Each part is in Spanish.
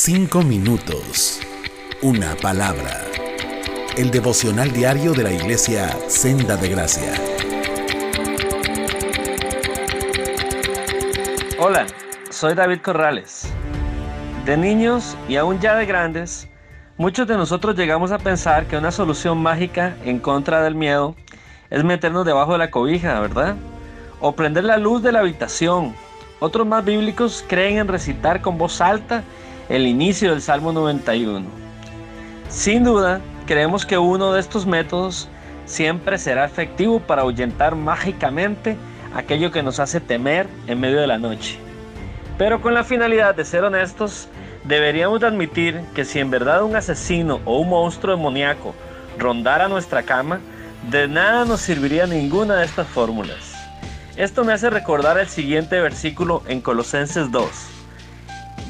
Cinco minutos. Una palabra. El devocional diario de la iglesia Senda de Gracia. Hola, soy David Corrales. De niños y aún ya de grandes, muchos de nosotros llegamos a pensar que una solución mágica en contra del miedo es meternos debajo de la cobija, ¿verdad? O prender la luz de la habitación. Otros más bíblicos creen en recitar con voz alta el inicio del Salmo 91. Sin duda, creemos que uno de estos métodos siempre será efectivo para ahuyentar mágicamente aquello que nos hace temer en medio de la noche. Pero con la finalidad de ser honestos, deberíamos admitir que si en verdad un asesino o un monstruo demoníaco rondara nuestra cama, de nada nos serviría ninguna de estas fórmulas. Esto me hace recordar el siguiente versículo en Colosenses 2.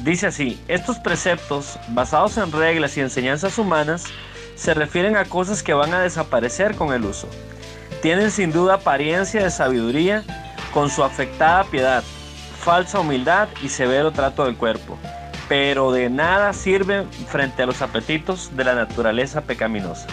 Dice así, estos preceptos, basados en reglas y enseñanzas humanas, se refieren a cosas que van a desaparecer con el uso. Tienen sin duda apariencia de sabiduría con su afectada piedad, falsa humildad y severo trato del cuerpo, pero de nada sirven frente a los apetitos de la naturaleza pecaminosa.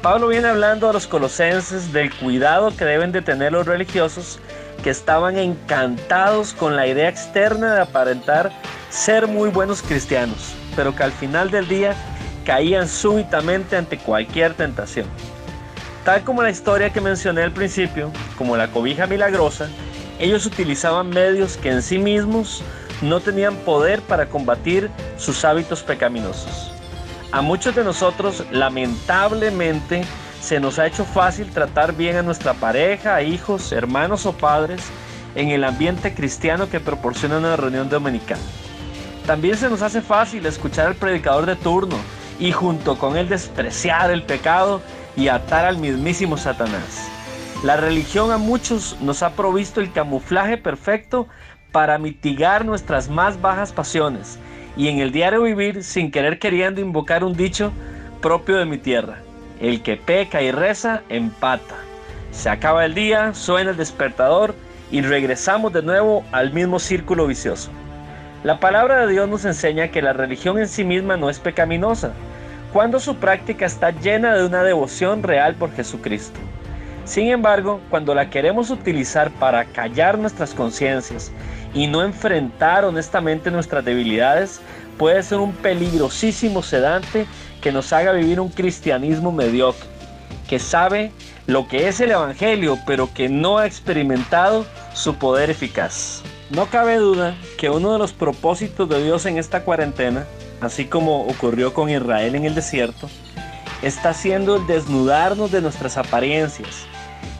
Pablo viene hablando a los colosenses del cuidado que deben de tener los religiosos que estaban encantados con la idea externa de aparentar ser muy buenos cristianos, pero que al final del día caían súbitamente ante cualquier tentación. Tal como la historia que mencioné al principio, como la cobija milagrosa, ellos utilizaban medios que en sí mismos no tenían poder para combatir sus hábitos pecaminosos. A muchos de nosotros, lamentablemente, se nos ha hecho fácil tratar bien a nuestra pareja, hijos, hermanos o padres en el ambiente cristiano que proporciona una reunión dominical. También se nos hace fácil escuchar al predicador de turno y junto con él despreciar el pecado y atar al mismísimo Satanás. La religión a muchos nos ha provisto el camuflaje perfecto para mitigar nuestras más bajas pasiones y en el diario vivir sin querer queriendo invocar un dicho propio de mi tierra. El que peca y reza empata. Se acaba el día, suena el despertador y regresamos de nuevo al mismo círculo vicioso. La palabra de Dios nos enseña que la religión en sí misma no es pecaminosa, cuando su práctica está llena de una devoción real por Jesucristo. Sin embargo, cuando la queremos utilizar para callar nuestras conciencias y no enfrentar honestamente nuestras debilidades, puede ser un peligrosísimo sedante que nos haga vivir un cristianismo mediocre, que sabe lo que es el Evangelio, pero que no ha experimentado su poder eficaz. No cabe duda que uno de los propósitos de Dios en esta cuarentena, así como ocurrió con Israel en el desierto, está siendo el desnudarnos de nuestras apariencias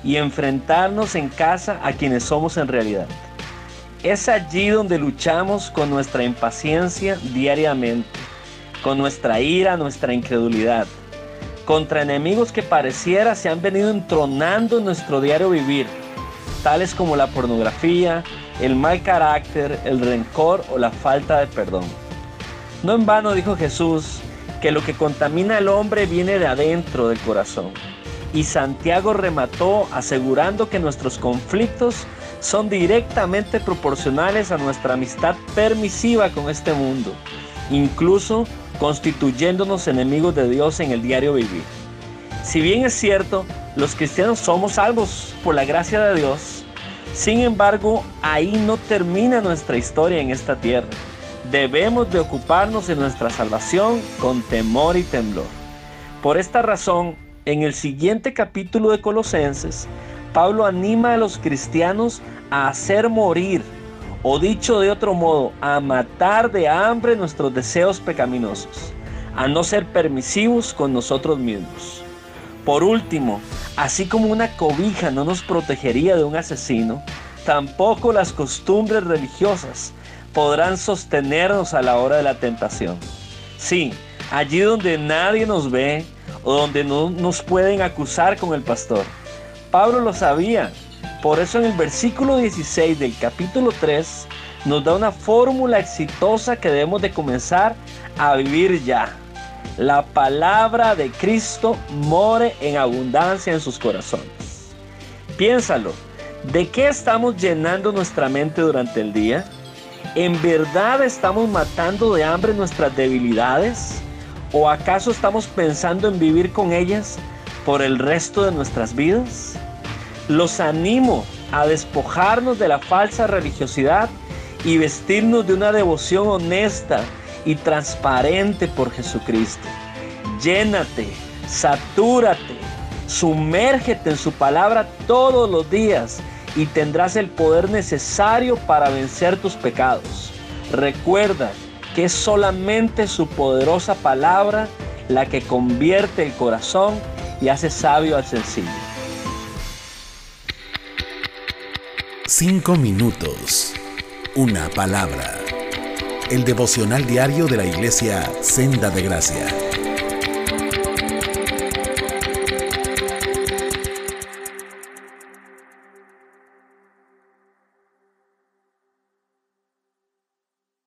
y enfrentarnos en casa a quienes somos en realidad. Es allí donde luchamos con nuestra impaciencia diariamente, con nuestra ira, nuestra incredulidad, contra enemigos que pareciera se han venido entronando en nuestro diario vivir, tales como la pornografía, el mal carácter, el rencor o la falta de perdón. No en vano dijo Jesús que lo que contamina al hombre viene de adentro del corazón. Y Santiago remató asegurando que nuestros conflictos son directamente proporcionales a nuestra amistad permisiva con este mundo, incluso constituyéndonos enemigos de Dios en el diario vivir. Si bien es cierto, los cristianos somos salvos por la gracia de Dios, sin embargo, ahí no termina nuestra historia en esta tierra. Debemos de ocuparnos de nuestra salvación con temor y temblor. Por esta razón, en el siguiente capítulo de Colosenses, Pablo anima a los cristianos a hacer morir, o dicho de otro modo, a matar de hambre nuestros deseos pecaminosos, a no ser permisivos con nosotros mismos. Por último, así como una cobija no nos protegería de un asesino, tampoco las costumbres religiosas podrán sostenernos a la hora de la tentación. Sí, allí donde nadie nos ve o donde no nos pueden acusar con el pastor. Pablo lo sabía, por eso en el versículo 16 del capítulo 3 nos da una fórmula exitosa que debemos de comenzar a vivir ya la palabra de Cristo more en abundancia en sus corazones. Piénsalo, ¿de qué estamos llenando nuestra mente durante el día? ¿En verdad estamos matando de hambre nuestras debilidades? ¿O acaso estamos pensando en vivir con ellas por el resto de nuestras vidas? Los animo a despojarnos de la falsa religiosidad y vestirnos de una devoción honesta y transparente por Jesucristo. Llénate, satúrate, sumérgete en su palabra todos los días y tendrás el poder necesario para vencer tus pecados. Recuerda que es solamente su poderosa palabra la que convierte el corazón y hace sabio al sencillo. Cinco minutos. Una palabra. El devocional diario de la iglesia Senda de Gracia.